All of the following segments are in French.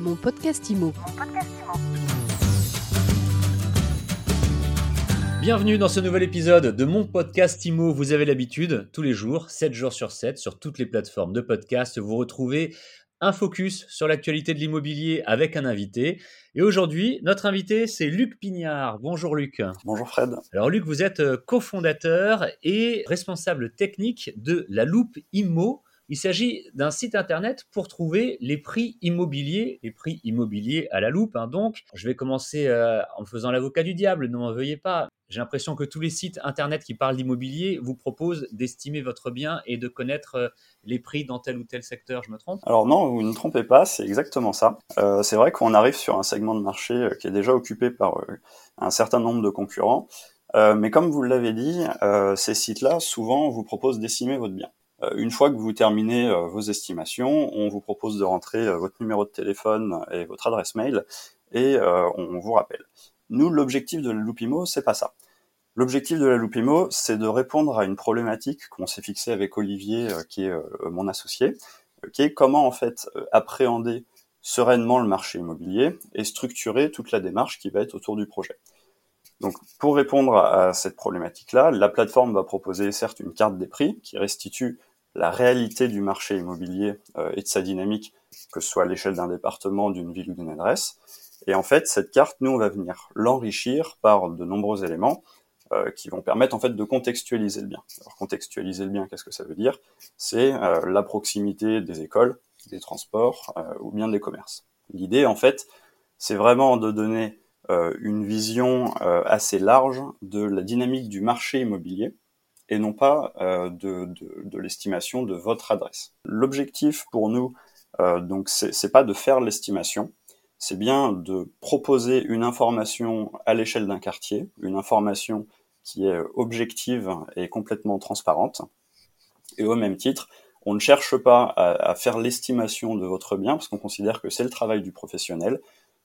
Mon podcast IMO. Bienvenue dans ce nouvel épisode de mon podcast IMO. Vous avez l'habitude, tous les jours, 7 jours sur 7, sur toutes les plateformes de podcast, vous retrouvez un focus sur l'actualité de l'immobilier avec un invité. Et aujourd'hui, notre invité, c'est Luc Pignard. Bonjour Luc. Bonjour Fred. Alors Luc, vous êtes euh, cofondateur et responsable technique de La Loupe Immo. Il s'agit d'un site internet pour trouver les prix immobiliers, les prix immobiliers à la loupe. Hein. donc, je vais commencer euh, en faisant l'avocat du diable, ne m'en veuillez pas. J'ai l'impression que tous les sites internet qui parlent d'immobilier vous proposent d'estimer votre bien et de connaître euh, les prix dans tel ou tel secteur. Je me trompe? Alors non, vous ne trompez pas, c'est exactement ça. Euh, c'est vrai qu'on arrive sur un segment de marché qui est déjà occupé par un certain nombre de concurrents. mais comme vous l'avez dit, ces sites-là, souvent, vous proposent d'estimer votre bien. Euh, une fois que vous terminez euh, vos estimations, on vous propose de rentrer euh, votre numéro de téléphone et votre adresse mail et on vous rappelle. Nous, l'objectif de la Loupimo, c'est pas ça. L'objectif de la Loupimo, c'est de répondre à une problématique qu'on s'est fixée avec Olivier, qui est mon associé, qui est comment en fait appréhender sereinement le marché immobilier et structurer toute la démarche qui va être autour du projet. Donc, pour répondre à cette problématique-là, la plateforme va proposer certes une carte des prix qui restitue la réalité du marché immobilier euh, et de sa dynamique, que ce soit à l'échelle d'un département, d'une ville ou d'une adresse. Et en fait, cette carte, nous, on va venir l'enrichir par de nombreux éléments euh, qui vont permettre en fait de contextualiser le bien. Alors contextualiser le bien, qu'est-ce que ça veut dire? C'est euh, la proximité des écoles, des transports ou bien des commerces. L'idée, en fait, c'est vraiment de donner une vision assez large de la dynamique du marché immobilier et non pas euh, de, de, de l'estimation de votre adresse. L'objectif pour nous, euh, donc, c'est pas de faire l'estimation, c'est bien de proposer une information à l'échelle d'un quartier, une information qui est objective et complètement transparente. Et au même titre, on ne cherche pas à, à faire l'estimation de votre bien parce qu'on considère que c'est le travail du professionnel.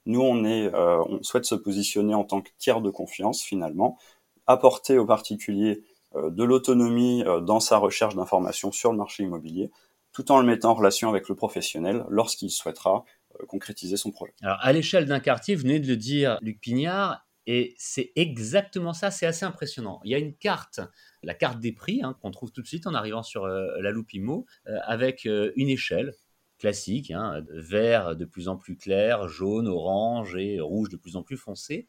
Nous, on est, euh, on souhaite se positionner en tant que tiers de confiance finalement, apporter aux particuliers de l'autonomie euh, dans sa recherche d'informations sur le marché immobilier, tout en le mettant en relation avec le professionnel lorsqu'il souhaitera euh, concrétiser son projet. Alors, à l'échelle d'un quartier, venez de le dire, Luc Pignard, et c'est exactement ça, c'est assez impressionnant. Il y a une carte, la carte des prix, hein, qu'on trouve tout de suite en arrivant sur la loupe IMO, avec une échelle classique, hein, vert de plus en plus clair, jaune, orange et rouge de plus en plus foncé.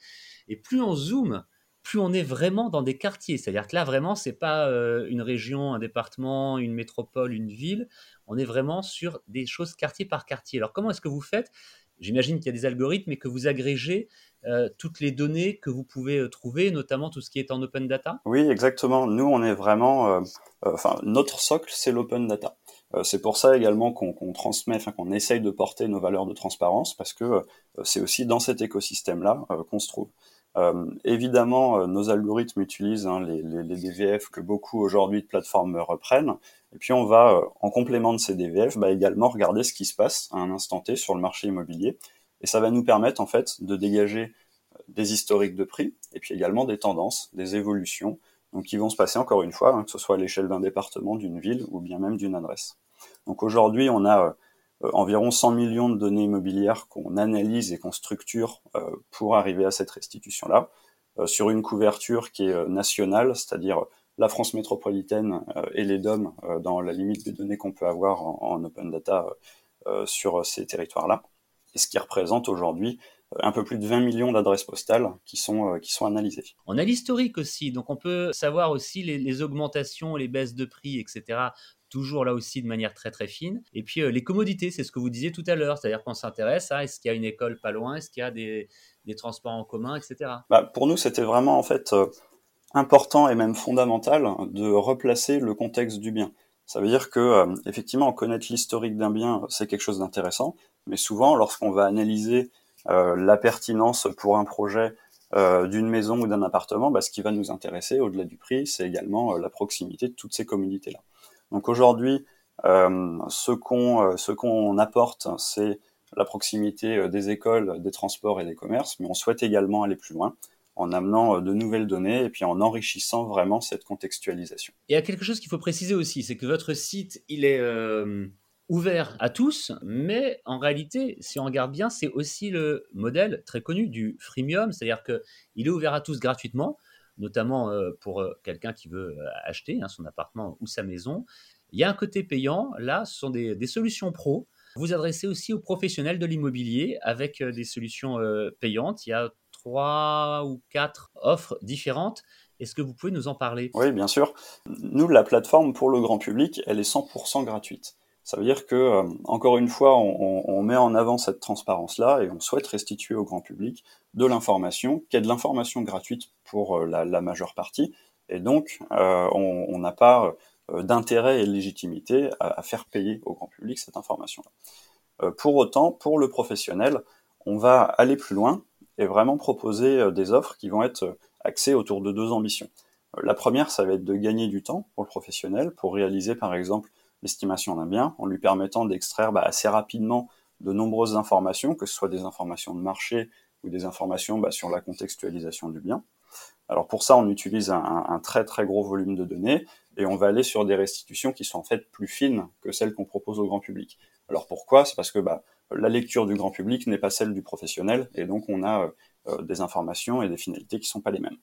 Et plus on zoome plus on est vraiment dans des quartiers. C'est-à-dire que là, vraiment, c'est pas euh, une région, un département, une métropole, une ville. On est vraiment sur des choses quartier par quartier. Alors, comment est-ce que vous faites? J'imagine qu'il y a des algorithmes et que vous agrégez euh, toutes les données que vous pouvez euh, trouver, notamment tout ce qui est en open data? Oui, exactement. Nous, on est vraiment. Enfin, notre socle, c'est l'open data. c'est pour ça également qu'on transmet, qu'on essaye de porter nos valeurs de transparence, parce que c'est aussi dans cet écosystème-là qu'on se trouve. Euh, évidemment, euh, nos algorithmes utilisent hein, les, DVF que beaucoup aujourd'hui de plateformes reprennent. Et puis on va, euh, en complément de ces DVF, bah, également regarder ce qui se passe à un instant T sur le marché immobilier. Et ça va nous permettre en fait de dégager des historiques de prix et puis également des tendances, des évolutions, donc qui vont se passer encore une fois, hein, que ce soit à l'échelle d'un département, d'une ville ou bien même d'une adresse. Donc aujourd'hui, on a environ 100 millions de données immobilières qu'on analyse et qu'on structure euh, pour arriver à cette restitution-là, euh, sur une couverture qui est nationale, c'est-à-dire la France métropolitaine et les DOM dans la limite des données qu'on peut avoir en, open data sur ces territoires-là, et ce qui représente aujourd'hui un peu plus de 20 millions d'adresses postales qui sont, qui sont analysées. On a l'historique aussi, donc on peut savoir aussi les, les, augmentations, les baisses de prix, etc toujours là aussi de manière très très fine. Et puis euh, les commodités, c'est ce que vous disiez tout à l'heure, c'est-à-dire qu'on s'intéresse à est-ce qu'il y a une école pas loin, est-ce qu'il y a des, transports en commun, etc. Bah, pour nous, c'était vraiment en fait euh, important et même fondamental de replacer le contexte du bien. Ça veut dire que euh, effectivement connaître l'historique d'un bien, c'est quelque chose d'intéressant, mais souvent lorsqu'on va analyser la pertinence pour un projet d'une maison ou d'un appartement, bah, ce qui va nous intéresser au-delà du prix, c'est également la proximité de toutes ces communautés-là. Donc aujourd'hui, euh, ce qu'on euh, ce apporte, c'est la proximité euh, des écoles, des transports et des commerces, mais on souhaite également aller plus loin en amenant de nouvelles données et puis en enrichissant vraiment cette contextualisation. Il y a quelque chose qu'il faut préciser aussi, c'est que votre site, il est ouvert à tous, mais en réalité, si on regarde bien, c'est aussi le modèle très connu du freemium, c'est-à-dire qu'il est ouvert à tous gratuitement, notamment euh, pour euh, quelqu'un qui veut euh, acheter hein, son appartement ou sa maison. Il y a un côté payant, là, ce sont des, des solutions pro. Vous adressez aussi aux professionnels de l'immobilier avec des solutions payantes. Il y a trois ou quatre offres différentes. Est-ce que vous pouvez nous en parler? Oui, bien sûr. Nous, la plateforme pour le grand public, elle est 100% gratuite. Ça veut dire que, euh, encore une fois, on, met en avant cette transparence-là et on souhaite restituer au grand public de l'information, qui est de l'information gratuite pour euh, la, majeure partie. Et donc, euh, on n'a pas d'intérêt et de légitimité à, faire payer au grand public cette information-là. pour autant, pour le professionnel, on va aller plus loin et vraiment proposer des offres qui vont être axées autour de deux ambitions. La première, ça va être de gagner du temps pour le professionnel, pour réaliser par exemple l'estimation d'un bien, en lui permettant d'extraire bah, assez rapidement de nombreuses informations, que ce soit des informations de marché ou des informations bah, sur la contextualisation du bien. Alors pour ça, on utilise un, très très gros volume de données et on va aller sur des restitutions qui sont en fait plus fines que celles qu'on propose au grand public. Alors pourquoi? C'est parce que bah, la lecture du grand public n'est pas celle du professionnel et donc on a euh, des informations et des finalités qui ne sont pas les mêmes.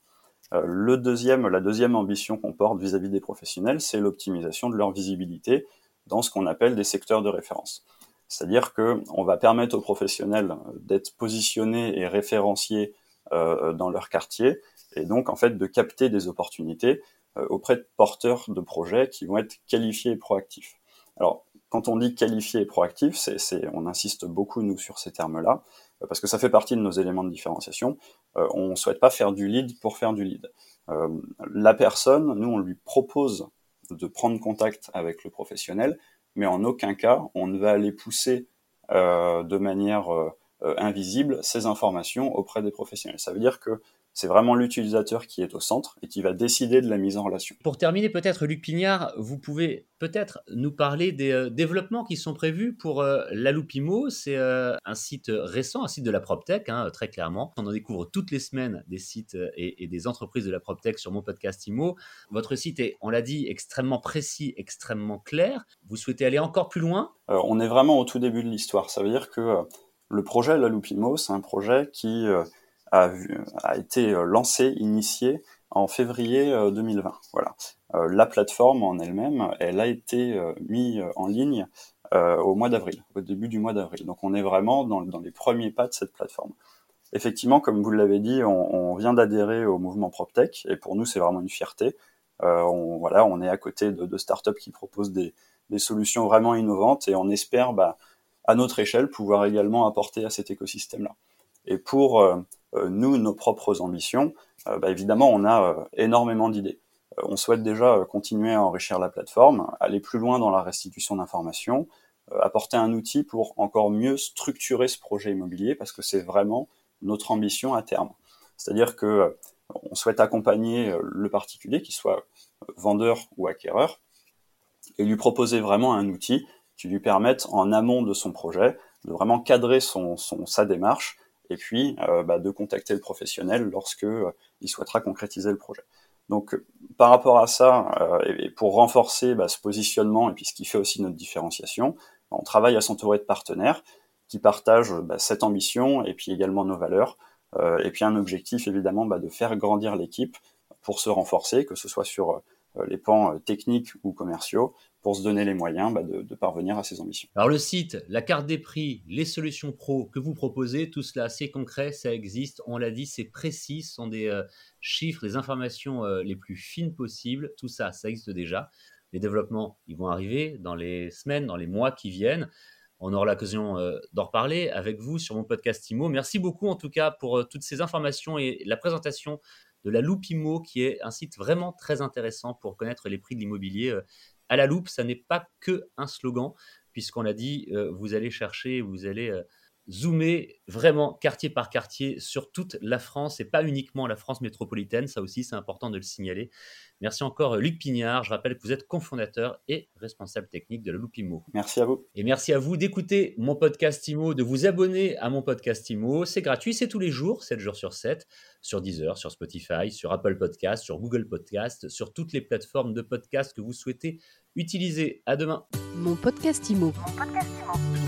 Euh, le deuxième, la deuxième ambition qu'on porte vis-à-vis des professionnels, c'est l'optimisation de leur visibilité dans ce qu'on appelle des secteurs de référence. C'est-à-dire qu'on va permettre aux professionnels d'être positionnés et référenciés euh, dans leur quartier, et donc en fait de capter des opportunités euh, auprès de porteurs de projets qui vont être qualifiés et proactifs. Alors, quand on dit qualifié et proactif, c'est, on insiste beaucoup nous sur ces termes-là. Euh, parce que ça fait partie de nos éléments de différenciation. Euh, on ne souhaite pas faire du lead pour faire du lead. Euh, la personne, nous, on lui propose de prendre contact avec le professionnel, mais en aucun cas, on ne va aller pousser de manière invisible ces informations auprès des professionnels. Ça veut dire que c'est vraiment l'utilisateur qui est au centre et qui va décider de la mise en relation. Pour terminer, peut-être, Luc Pignard, vous pouvez peut-être nous parler des euh, développements qui sont prévus pour euh, la Loupimo. C'est euh, un site récent, un site de la PropTech, hein, très clairement. On en découvre toutes les semaines des sites et, des entreprises de la PropTech sur mon podcast IMO. Votre site est, on l'a dit, extrêmement précis, extrêmement clair. Vous souhaitez aller encore plus loin? On est vraiment au tout début de l'histoire. Ça veut dire que le projet La Loupimo, c'est un projet qui a, été euh, lancé, initié en février 2020. Euh, voilà. Euh, la plateforme en elle-même, elle a été mise en ligne au mois d'avril, au début du mois d'avril. Donc on est vraiment dans, les premiers pas de cette plateforme. Effectivement, comme vous l'avez dit, on, vient d'adhérer au mouvement PropTech et pour nous c'est vraiment une fierté. on, voilà, on est à côté de, startups qui proposent des, solutions vraiment innovantes et on espère, bah, à notre échelle, pouvoir également apporter à cet écosystème-là. Et pour nous, nos propres ambitions, euh, bah, évidemment, on a euh, énormément d'idées. on souhaite déjà continuer à enrichir la plateforme, aller plus loin dans la restitution d'informations, apporter un outil pour encore mieux structurer ce projet immobilier parce que c'est vraiment notre ambition à terme. C'est-à-dire que on souhaite accompagner le particulier, qu'il soit vendeur ou acquéreur, et lui proposer vraiment un outil qui lui permette en amont de son projet de vraiment cadrer son, sa démarche et puis euh, bah, de contacter le professionnel lorsque euh, il souhaitera concrétiser le projet. Donc par rapport à ça, euh, et pour renforcer bah, ce positionnement et puis ce qui fait aussi notre différenciation, on travaille à s'entourer de partenaires qui partagent bah, cette ambition et puis également nos valeurs, et puis un objectif évidemment de faire grandir l'équipe pour se renforcer, que ce soit sur les pans techniques ou commerciaux, pour se donner les moyens bah, de, parvenir à ces ambitions. Alors le site, la carte des prix, les solutions pro que vous proposez, tout cela c'est concret, ça existe, on l'a dit, c'est précis, ce sont des euh, chiffres, des informations euh, les plus fines possibles, tout ça, ça existe déjà. Les développements, ils vont arriver dans les semaines, dans les mois qui viennent. On aura l'occasion euh, d'en reparler avec vous sur mon podcast IMO. Merci beaucoup en tout cas pour toutes ces informations et la présentation de la Loupe IMO, qui est un site vraiment très intéressant pour connaître les prix de l'immobilier à la loupe, ça n'est pas que un slogan, puisqu'on l'a dit, euh, vous allez chercher, vous allez euh, zoomer vraiment quartier par quartier sur toute la France et pas uniquement la France métropolitaine. Ça aussi, c'est important de le signaler. Merci encore Luc Pignard. Je rappelle que vous êtes cofondateur et responsable technique de la Loupe Imo. Merci à vous. Et merci à vous d'écouter mon podcast Imo, de vous abonner à mon podcast Imo. C'est gratuit, c'est tous les jours, 7 jours sur 7, sur Deezer, sur Spotify, sur Apple Podcast, sur Google Podcast, sur toutes les plateformes de podcast que vous souhaitez utiliser. À demain. Mon podcast Imo. Mon podcast Imo.